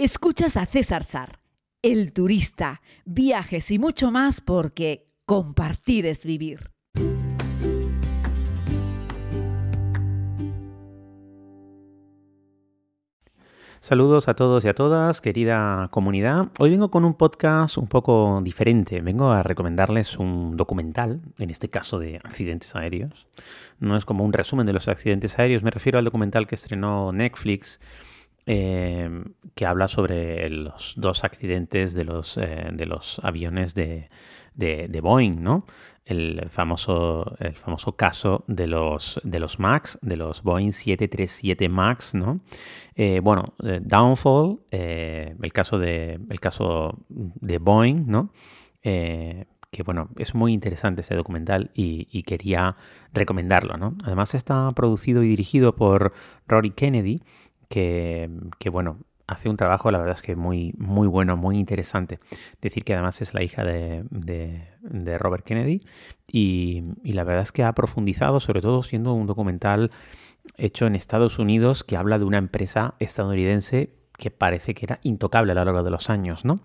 Escuchas a César Sar, el turista, viajes y mucho más porque compartir es vivir. Saludos a todos y a todas, querida comunidad. Hoy vengo con un podcast un poco diferente. Vengo a recomendarles un documental, en este caso de accidentes aéreos. No es como un resumen de los accidentes aéreos, me refiero al documental que estrenó Netflix eh, que habla sobre los dos accidentes de los, eh, de los aviones de, de, Boeing, ¿no? El famoso, el famoso caso de los, de los MAX, de los Boeing 737 MAX, ¿no? Eh, bueno, Downfall, el, caso de, el caso de Boeing, ¿no? que bueno, es muy interesante este documental y, y, quería recomendarlo, ¿no? Además está producido y dirigido por Rory Kennedy, que, bueno, hace un trabajo, la verdad es que muy, muy bueno, muy interesante. Decir que además es la hija de, de, Robert Kennedy y, y, la verdad es que ha profundizado, sobre todo siendo un documental hecho en Estados Unidos que habla de una empresa estadounidense que parece que era intocable a lo largo de los años, ¿no?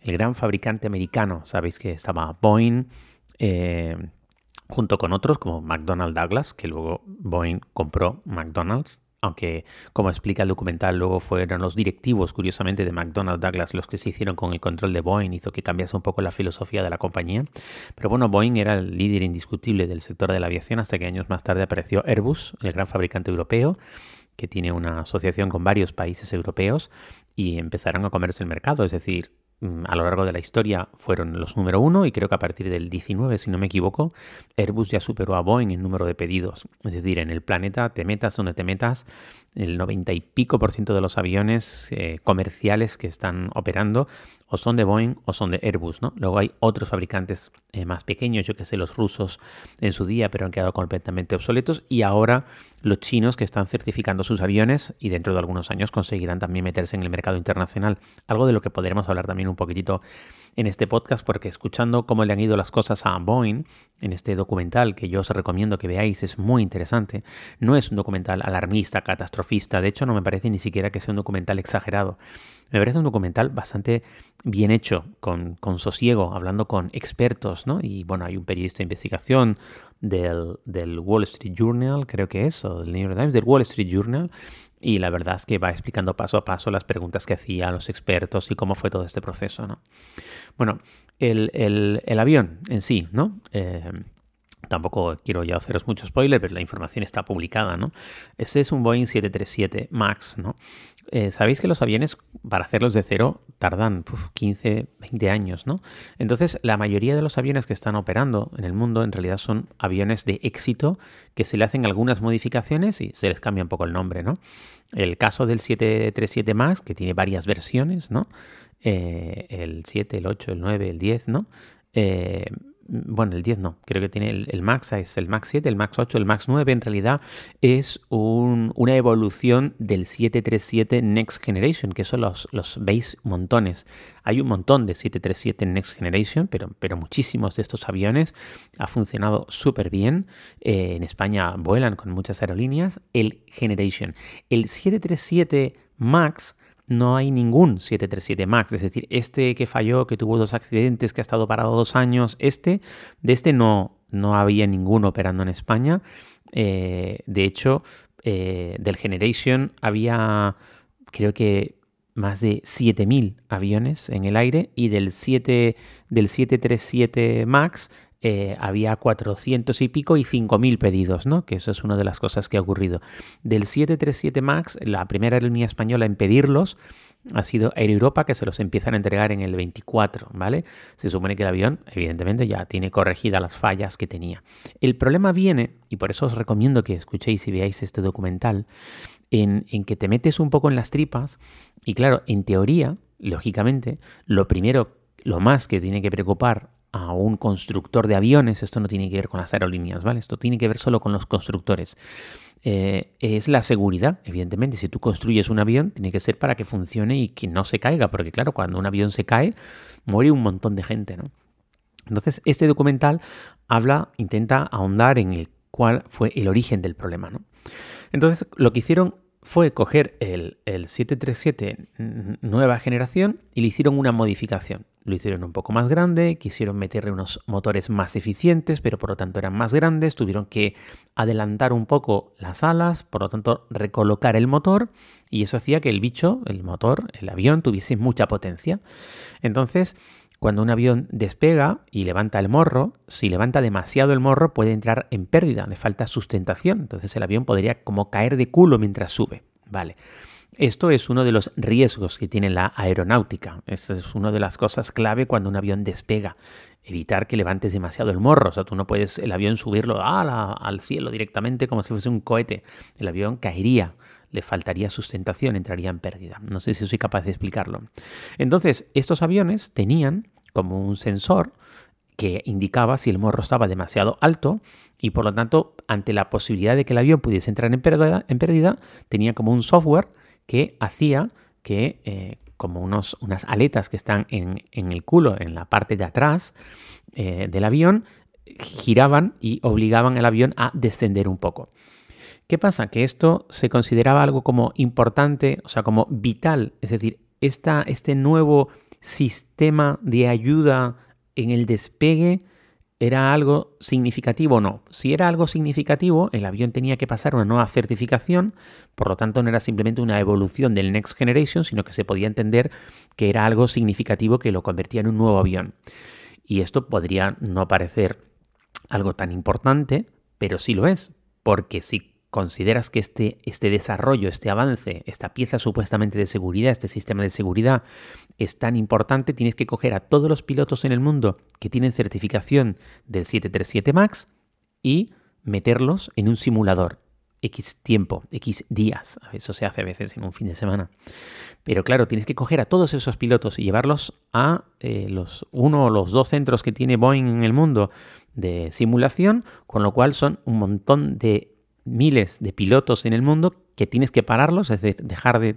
El gran fabricante americano, sabéis que estaba Boeing, eh, junto con otros como McDonnell Douglas, que luego Boeing compró McDonald's aunque como explica el documental, luego fueron los directivos, curiosamente, de McDonnell Douglas los que se hicieron con el control de Boeing, hizo que cambiase un poco la filosofía de la compañía. Pero bueno, Boeing era el líder indiscutible del sector de la aviación hasta que años más tarde apareció Airbus, el gran fabricante europeo, que tiene una asociación con varios países europeos y empezaron a comerse el mercado, es decir, a lo largo de la historia fueron los número uno y creo que a partir del 19, si no me equivoco, Airbus ya superó a Boeing en número de pedidos. Es decir, en el planeta, te metas donde te metas, el 90 y pico por ciento de los aviones eh, comerciales que están operando o son de Boeing o son de Airbus, ¿no? Luego hay otros fabricantes eh, más pequeños, yo que sé, los rusos en su día, pero han quedado completamente obsoletos y ahora los chinos que están certificando sus aviones y dentro de algunos años conseguirán también meterse en el mercado internacional. Algo de lo que podremos hablar también un poquitito en este podcast porque escuchando cómo le han ido las cosas a Boeing en este documental que yo os recomiendo que veáis es muy interesante. No es un documental alarmista, de hecho no me parece ni siquiera que sea un documental exagerado. Me parece un documental bastante bien hecho, con, sosiego, hablando con expertos, ¿no? Y bueno, hay un periodista de investigación del, Wall Street Journal, creo que es, o del New York Times, del Wall Street Journal, y la verdad es que va explicando paso a paso las preguntas que hacía los expertos y cómo fue todo este proceso, ¿no? Bueno, el, avión en sí, ¿no? Eh, tampoco quiero ya haceros mucho spoiler, pero la información está publicada, ¿no? Ese es un Boeing 737 MAX, ¿no? Eh, Sabéis que los aviones, para hacerlos de cero, tardan 15, 20 años, ¿no? Entonces, la mayoría de los aviones que están operando en el mundo en realidad son aviones de éxito que se le hacen algunas modificaciones y se les cambia un poco el nombre, ¿no? El caso del 737 MAX, que tiene varias versiones, ¿no? Eh, el 7, el 8, el 9, el 10, ¿no? Eh, bueno, el 10 no, creo que tiene el, Max, es el Max 7, el Max 8, el Max 9, en realidad es una evolución del 737 Next Generation, que son los, los veis montones. Hay un montón de 737 Next Generation, pero, pero muchísimos de estos aviones ha funcionado súper bien. Eh, en España vuelan con muchas aerolíneas. El Generation. El 737 Max no hay ningún 737 MAX. Es decir, este que falló, que tuvo dos accidentes, que ha estado parado dos años, este, de este no, no había ninguno operando en España. Eh, de hecho, eh, del Generation había, creo que más de 7.000 aviones en el aire y del, 7, del 737 MAX eh, había 400 y pico y 5.000 pedidos, ¿no? Que eso es una de las cosas que ha ocurrido. Del 737 MAX, la primera aerolínea española en pedirlos ha sido Air Europa, que se los empiezan a entregar en el 24, ¿vale? Se supone que el avión, evidentemente, ya tiene corregidas las fallas que tenía. El problema viene, y por eso os recomiendo que escuchéis y veáis este documental, en, en que te metes un poco en las tripas, y claro, en teoría, lógicamente, lo primero, lo más que tiene que preocupar a un constructor de aviones, esto no tiene que ver con las aerolíneas, ¿vale? Esto tiene que ver solo con los constructores. Eh, es la seguridad, evidentemente. Si tú construyes un avión, tiene que ser para que funcione y que no se caiga, porque claro, cuando un avión se cae, muere un montón de gente, ¿no? Entonces, este documental habla, intenta ahondar en el cuál fue el origen del problema, ¿no? Entonces, lo que hicieron fue coger el, 737 nueva generación y le hicieron una modificación. Lo hicieron un poco más grande, quisieron meterle unos motores más eficientes, pero por lo tanto eran más grandes, tuvieron que adelantar un poco las alas, por lo tanto recolocar el motor y eso hacía que el bicho, el motor, el avión tuviese mucha potencia. Entonces, cuando un avión despega y levanta el morro, si levanta demasiado el morro puede entrar en pérdida, le falta sustentación, entonces el avión podría como caer de culo mientras sube. Vale. Esto es uno de los riesgos que tiene la aeronáutica. Esto es una de las cosas clave cuando un avión despega. Evitar que levantes demasiado el morro. O sea, tú no puedes el avión subirlo al cielo directamente como si fuese un cohete. El avión caería le faltaría sustentación, entraría en pérdida. No sé si soy capaz de explicarlo. Entonces, estos aviones tenían como un sensor que indicaba si el morro estaba demasiado alto y por lo tanto, ante la posibilidad de que el avión pudiese entrar en pérdida, en pérdida tenía como un software que hacía que, eh, como unos, unas aletas que están en, el culo, en la parte de atrás eh, del avión, giraban y obligaban al avión a descender un poco. ¿Qué pasa? Que esto se consideraba algo como importante, o sea, como vital, es decir, esta, este nuevo sistema de ayuda en el despegue era algo significativo o no. Si era algo significativo, el avión tenía que pasar una nueva certificación, por lo tanto no era simplemente una evolución del Next Generation, sino que se podía entender que era algo significativo que lo convertía en un nuevo avión. Y esto podría no parecer algo tan importante, pero sí lo es, porque si consideras que este, este desarrollo, este avance, esta pieza supuestamente de seguridad, este sistema de seguridad es tan importante, tienes que coger a todos los pilotos en el mundo que tienen certificación del 737 MAX y meterlos en un simulador. X tiempo, X días. Eso se hace a veces en un fin de semana. Pero claro, tienes que coger a todos esos pilotos y llevarlos a eh, los uno o los dos centros que tiene Boeing en el mundo de simulación, con lo cual son un montón de miles de pilotos en el mundo que tienes que pararlos, es decir, dejar de...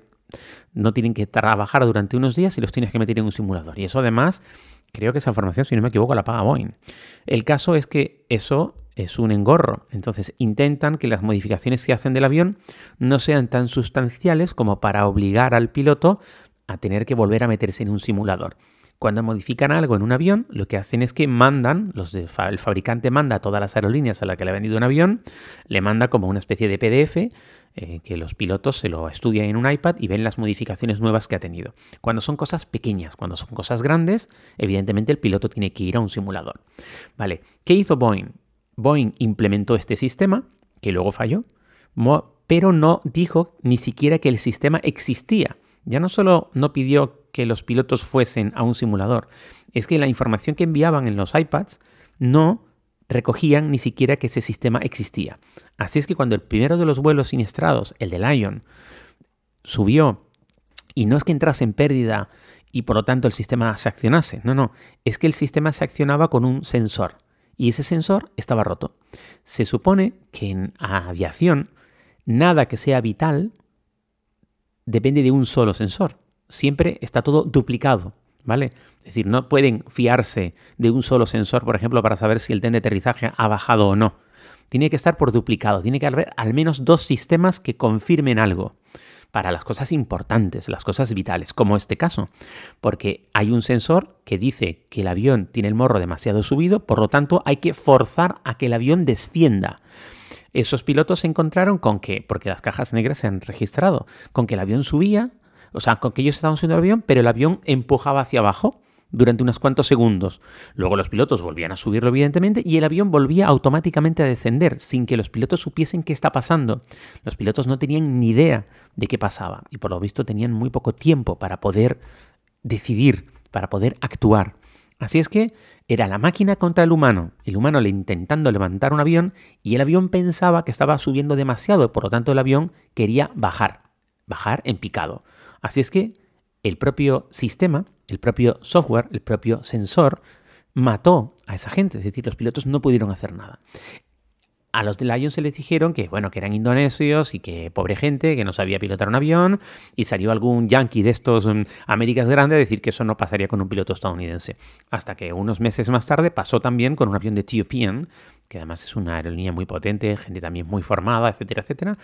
No tienen que trabajar durante unos días y los tienes que meter en un simulador. Y eso además, creo que esa formación, si no me equivoco, la paga Boeing. El caso es que eso es un engorro. Entonces intentan que las modificaciones que hacen del avión no sean tan sustanciales como para obligar al piloto a tener que volver a meterse en un simulador. Cuando modifican algo en un avión, lo que hacen es que mandan, el fabricante manda a todas las aerolíneas a las que le ha vendido un avión, le manda como una especie de PDF eh, que los pilotos se lo estudian en un iPad y ven las modificaciones nuevas que ha tenido. Cuando son cosas pequeñas, cuando son cosas grandes, evidentemente el piloto tiene que ir a un simulador. Vale, ¿qué hizo Boeing? Boeing implementó este sistema, que luego falló, pero no dijo ni siquiera que el sistema existía. Ya no solo no pidió que los pilotos fuesen a un simulador, es que la información que enviaban en los iPads no recogían ni siquiera que ese sistema existía. Así es que cuando el primero de los vuelos siniestrados, el de Lion, subió y no es que entrase en pérdida y por lo tanto el sistema se accionase, no, no, es que el sistema se accionaba con un sensor y ese sensor estaba roto. Se supone que en aviación nada que sea vital depende de un solo sensor siempre está todo duplicado, ¿vale? Es decir, no pueden fiarse de un solo sensor, por ejemplo, para saber si el tren de aterrizaje ha bajado o no. Tiene que estar por duplicado, tiene que haber al menos dos sistemas que confirmen algo para las cosas importantes, las cosas vitales, como este caso, porque hay un sensor que dice que el avión tiene el morro demasiado subido, por lo tanto hay que forzar a que el avión descienda. Esos pilotos se encontraron con que, porque las cajas negras se han registrado, con que el avión subía, o sea, con que ellos estaban subiendo el avión, pero el avión empujaba hacia abajo durante unos cuantos segundos. Luego los pilotos volvían a subirlo, evidentemente, y el avión volvía automáticamente a descender, sin que los pilotos supiesen qué está pasando. Los pilotos no tenían ni idea de qué pasaba, y por lo visto tenían muy poco tiempo para poder decidir, para poder actuar. Así es que era la máquina contra el humano, el humano le intentando levantar un avión y el avión pensaba que estaba subiendo demasiado, por lo tanto el avión quería bajar, bajar en picado. Así es que el propio sistema, el propio software, el propio sensor mató a esa gente, es decir, los pilotos no pudieron hacer nada. A los de Lion se les dijeron que, bueno, que eran indonesios y que pobre gente, que no sabía pilotar un avión, y salió algún yankee de estos um, Américas grandes a decir que eso no pasaría con un piloto estadounidense. Hasta que unos meses más tarde pasó también con un avión de Ethiopian, que además es una aerolínea muy potente, gente también muy formada, etcétera, etcétera,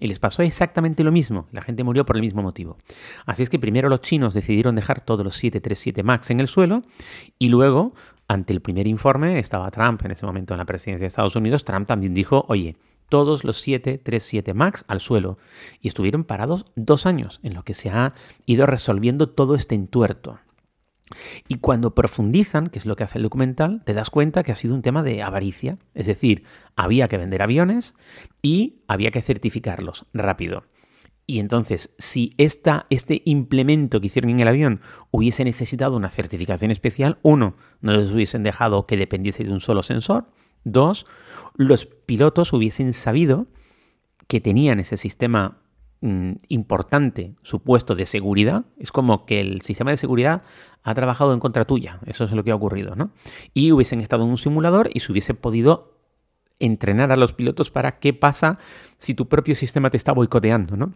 y les pasó exactamente lo mismo. La gente murió por el mismo motivo. Así es que primero los chinos decidieron dejar todos los 737 MAX en el suelo y luego, ante el primer informe, estaba Trump en ese momento en la presidencia de Estados Unidos, Trump también dijo, oye, todos los 737 MAX al suelo y estuvieron parados dos años, en lo que se ha ido resolviendo todo este entuerto. Y cuando profundizan, que es lo que hace el documental, te das cuenta que ha sido un tema de avaricia. Es decir, había que vender aviones y había que certificarlos rápido. Y entonces, si este implemento que hicieron en el avión hubiese necesitado una certificación especial, uno, no les hubiesen dejado que dependiese de un solo sensor. Dos, los pilotos hubiesen sabido que tenían ese sistema mm, importante supuesto de seguridad. Es como que el sistema de seguridad ha trabajado en contra tuya. Eso es lo que ha ocurrido, ¿no? Y hubiesen estado en un simulador y se hubiese podido entrenar a los pilotos para qué pasa si tu propio sistema te está boicoteando, ¿no?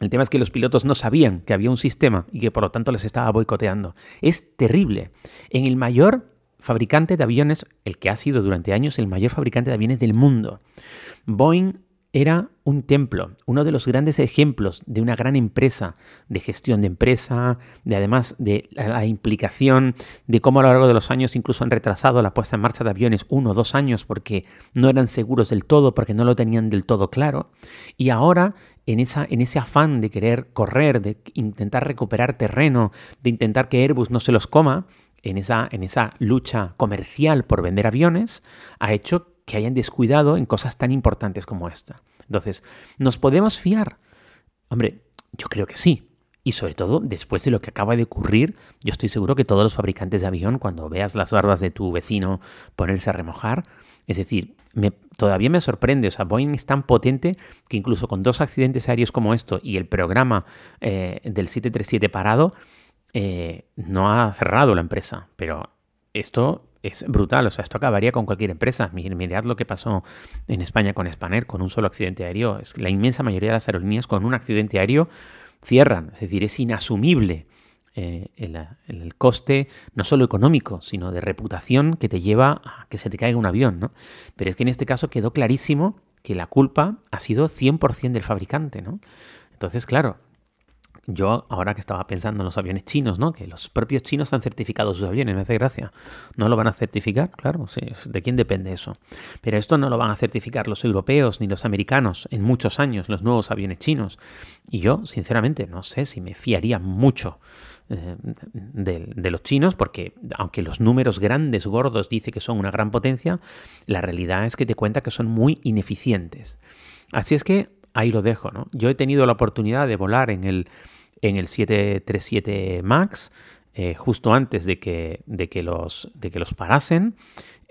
El tema es que los pilotos no sabían que había un sistema y que por lo tanto les estaba boicoteando. Es terrible. En el mayor fabricante de aviones, el que ha sido durante años el mayor fabricante de aviones del mundo. Boeing era un templo, uno de los grandes ejemplos de una gran empresa, de gestión de empresa, de además de la implicación de cómo a lo largo de los años incluso han retrasado la puesta en marcha de aviones uno o dos años porque no eran seguros del todo, porque no lo tenían del todo claro. Y ahora, en, esa, en ese afán de querer correr, de intentar recuperar terreno, de intentar que Airbus no se los coma, en esa, en esa lucha comercial por vender aviones ha hecho que hayan descuidado en cosas tan importantes como esta. Entonces, ¿nos podemos fiar? Hombre, yo creo que sí. Y sobre todo, después de lo que acaba de ocurrir, yo estoy seguro que todos los fabricantes de avión, cuando veas las barbas de tu vecino ponerse a remojar, es decir, me, todavía me sorprende, o sea, Boeing es tan potente que incluso con dos accidentes aéreos como esto y el programa eh, del 737 parado, eh, no ha cerrado la empresa, pero esto es brutal, o sea, esto acabaría con cualquier empresa. Mirad lo que pasó en España con Spanair, con un solo accidente aéreo. Es la inmensa mayoría de las aerolíneas con un accidente aéreo cierran, es decir, es inasumible eh, el, coste no solo económico, sino de reputación que te lleva a que se te caiga un avión, ¿no? Pero es que en este caso quedó clarísimo que la culpa ha sido 100% del fabricante, ¿no? Entonces, claro, yo, ahora que estaba pensando en los aviones chinos, ¿no? Que los propios chinos han certificado sus aviones, me hace gracia. ¿No lo van a certificar? Claro, sí. ¿De quién depende eso? Pero esto no lo van a certificar los europeos ni los americanos en muchos años, los nuevos aviones chinos. Y yo, sinceramente, no sé si me fiaría mucho eh, de, de, los chinos, porque aunque los números grandes, gordos, dice que son una gran potencia, la realidad es que te cuenta que son muy ineficientes. Así es que ahí lo dejo, ¿no? Yo he tenido la oportunidad de volar en el en el 737 MAX, eh, justo antes de que, de que, los, de que los parasen,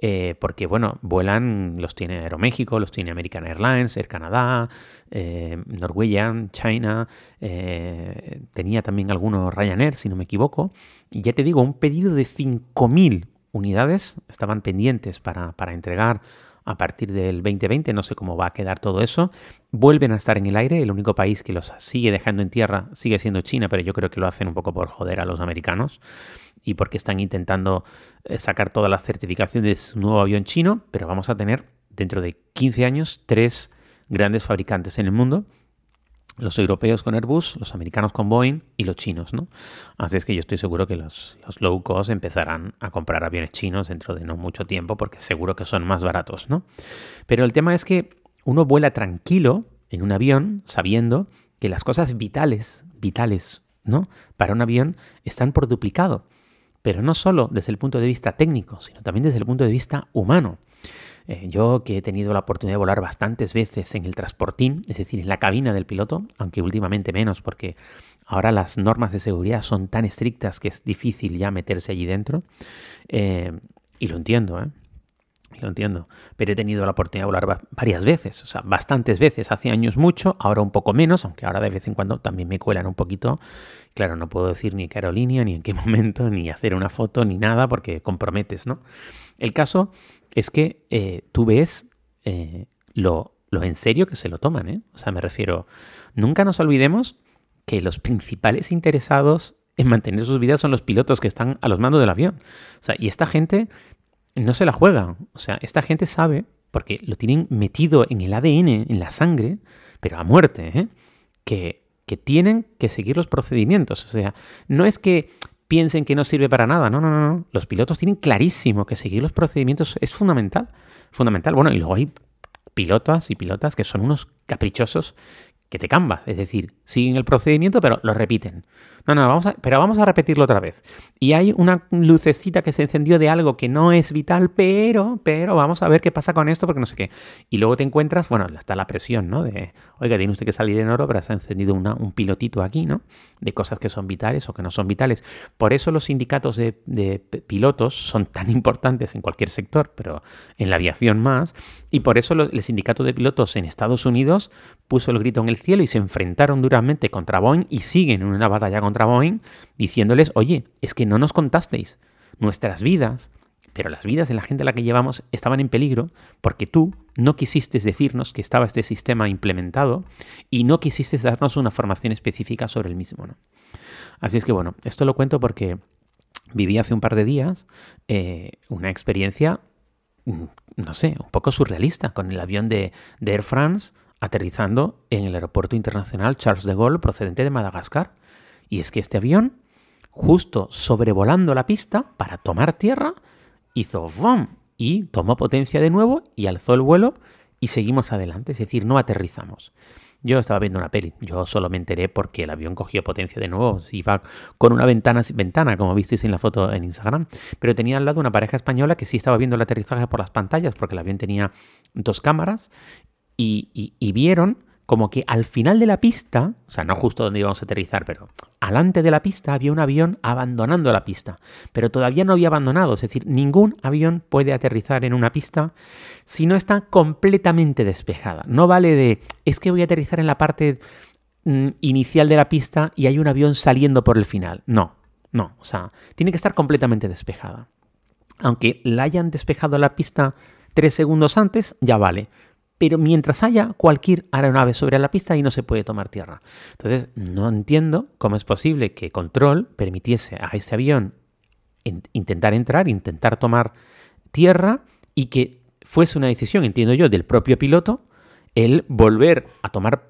eh, porque bueno, vuelan, los tiene Aeroméxico, los tiene American Airlines, Air Canada, eh, Norwegian, China, tenía también algunos Ryanair, si no me equivoco, y ya te digo, un pedido de 5.000 unidades estaban pendientes para, para entregar a partir del 2020, no sé cómo va a quedar todo eso. Vuelven a estar en el aire, el único país que los sigue dejando en tierra sigue siendo China, pero yo creo que lo hacen un poco por joder a los americanos y porque están intentando eh, sacar todas las certificaciones de su nuevo avión chino, pero vamos a tener dentro de 15 años tres grandes fabricantes en el mundo los europeos con Airbus, los americanos con Boeing y los chinos, ¿no? Así es que yo estoy seguro que los, low cost empezarán a comprar aviones chinos dentro de no mucho tiempo porque seguro que son más baratos, ¿no? Pero el tema es que uno vuela tranquilo en un avión sabiendo que las cosas vitales, vitales, ¿no? Para un avión están por duplicado. Pero no solo desde el punto de vista técnico, sino también desde el punto de vista humano. Eh, yo que he tenido la oportunidad de volar bastantes veces en el transportín, es decir, en la cabina del piloto, aunque últimamente menos porque ahora las normas de seguridad son tan estrictas que es difícil ya meterse allí dentro. Eh, y lo entiendo, ¿eh? Lo entiendo. Pero he tenido la oportunidad de volar varias veces, o sea, bastantes veces. Hace años mucho, ahora un poco menos, aunque ahora de vez en cuando también me cuelan un poquito. Claro, no puedo decir ni qué aerolínea, ni en qué momento, ni hacer una foto, ni nada, porque comprometes, ¿no? El caso es que eh, tú ves eh, lo, en serio que se lo toman. ¿eh? O sea, me refiero, nunca nos olvidemos que los principales interesados en mantener sus vidas son los pilotos que están a los mandos del avión. O sea, y esta gente no se la juega. O sea, esta gente sabe porque lo tienen metido en el ADN, en la sangre, pero a muerte, ¿eh? que, que tienen que seguir los procedimientos. O sea, no es que piensen que no sirve para nada, no, no, no. Los pilotos tienen clarísimo que seguir los procedimientos es fundamental. Fundamental. Bueno, y luego hay pilotas y pilotas que son unos caprichosos que te cambas, es decir, siguen el procedimiento pero lo repiten. No, no, vamos a, pero vamos a repetirlo otra vez. Y hay una lucecita que se encendió de algo que no es vital, pero, pero vamos a ver qué pasa con esto porque no sé qué. Y luego te encuentras, bueno, está la presión, ¿no? De, oiga, tiene usted que salir en oro, pero se ha encendido un pilotito aquí, ¿no? De cosas que son vitales o que no son vitales. Por eso los sindicatos de, de pilotos son tan importantes en cualquier sector, pero en la aviación más. Y por eso el sindicato de pilotos en Estados Unidos puso el grito en el cielo y se enfrentaron duramente contra Boeing y siguen en una batalla contra Boeing diciéndoles, oye, es que no nos contasteis nuestras vidas, pero las vidas de la gente a la que llevamos estaban en peligro porque tú no quisiste decirnos que estaba este sistema implementado y no quisiste darnos una formación específica sobre el mismo. ¿no? Así es que bueno, esto lo cuento porque viví hace un par de días eh, una experiencia, mm, no sé, un poco surrealista con el avión de, de Air France aterrizando en el aeropuerto internacional Charles de Gaulle procedente de Madagascar. Y es que este avión, justo sobrevolando la pista para tomar tierra, hizo ¡vom! y tomó potencia de nuevo y alzó el vuelo y seguimos adelante, es decir, no aterrizamos. Yo estaba viendo una peli, yo solo me enteré porque el avión cogió potencia de nuevo, iba con una ventana, ventana como visteis en la foto en Instagram, pero tenía al lado una pareja española que sí estaba viendo el aterrizaje por las pantallas porque el avión tenía dos cámaras y, vieron como que al final de la pista, o sea, no justo donde íbamos a aterrizar, pero alante de la pista había un avión abandonando la pista, pero todavía no había abandonado, es decir, ningún avión puede aterrizar en una pista si no está completamente despejada. No vale de, es que voy a aterrizar en la parte mm, inicial de la pista y hay un avión saliendo por el final. No, no, o sea, tiene que estar completamente despejada. Aunque la hayan despejado la pista tres segundos antes, ya vale pero mientras haya cualquier aeronave sobre la pista y no se puede tomar tierra. Entonces, no entiendo cómo es posible que Control permitiese a ese avión intentar entrar, intentar tomar tierra y que fuese una decisión, entiendo yo, del propio piloto el volver a tomar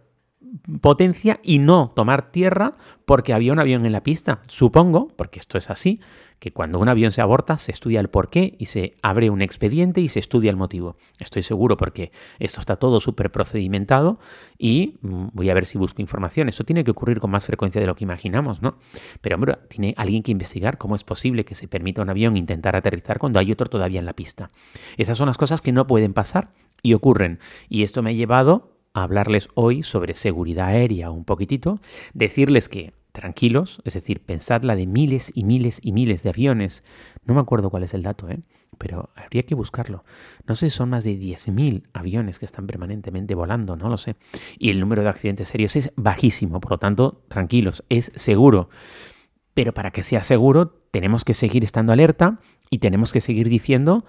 potencia y no tomar tierra porque había un avión en la pista. Supongo, porque esto es así, que cuando un avión se aborta se estudia el porqué y se abre un expediente y se estudia el motivo. Estoy seguro porque esto está todo súper procedimentado y mm, voy a ver si busco información. Eso tiene que ocurrir con más frecuencia de lo que imaginamos, ¿no? Pero hombre, tiene alguien que investigar cómo es posible que se permita a un avión intentar aterrizar cuando hay otro todavía en la pista. Esas son las cosas que no pueden pasar y ocurren. Y esto me ha llevado a hablarles hoy sobre seguridad aérea un poquitito, decirles que tranquilos, es decir, pensad la de miles y miles y miles de aviones. No me acuerdo cuál es el dato, ¿eh? pero habría que buscarlo. No sé, son más de 10.000 aviones que están permanentemente volando, no lo sé. Y el número de accidentes serios es bajísimo, por lo tanto, tranquilos, es seguro. Pero para que sea seguro, tenemos que seguir estando alerta y tenemos que seguir diciendo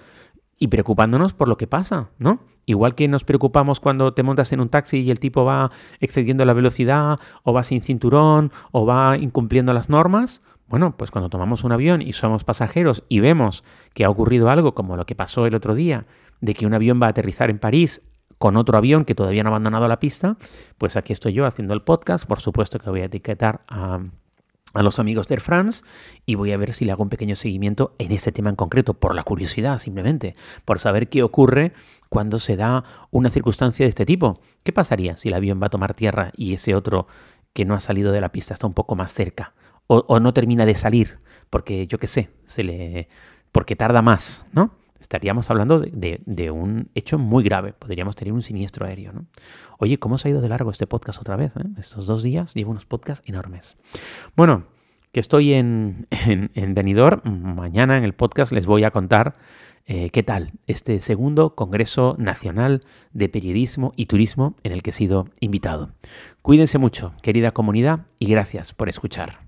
y preocupándonos por lo que pasa, ¿no? Igual que nos preocupamos cuando te montas en un taxi y el tipo va excediendo la velocidad, o va sin cinturón, o va incumpliendo las normas. Bueno, pues cuando tomamos un avión y somos pasajeros y vemos que ha ocurrido algo como lo que pasó el otro día, de que un avión va a aterrizar en París con otro avión que todavía no ha abandonado la pista, pues aquí estoy yo haciendo el podcast. Por supuesto que voy a etiquetar a a los amigos de Air France y voy a ver si le hago un pequeño seguimiento en este tema en concreto, por la curiosidad simplemente, por saber qué ocurre cuando se da una circunstancia de este tipo. ¿Qué pasaría si el avión va a tomar tierra y ese otro que no ha salido de la pista está un poco más cerca? O, no termina de salir, porque yo qué sé, se le. porque tarda más, ¿no? estaríamos hablando de, un hecho muy grave. Podríamos tener un siniestro aéreo. ¿no? Oye, ¿cómo se ha ido de largo este podcast otra vez? Eh? Estos dos días llevo unos podcasts enormes. Bueno, que estoy en, en, Benidorm. Mañana en el podcast les voy a contar eh, qué tal este segundo Congreso Nacional de Periodismo y Turismo en el que he sido invitado. Cuídense mucho, querida comunidad, y gracias por escuchar.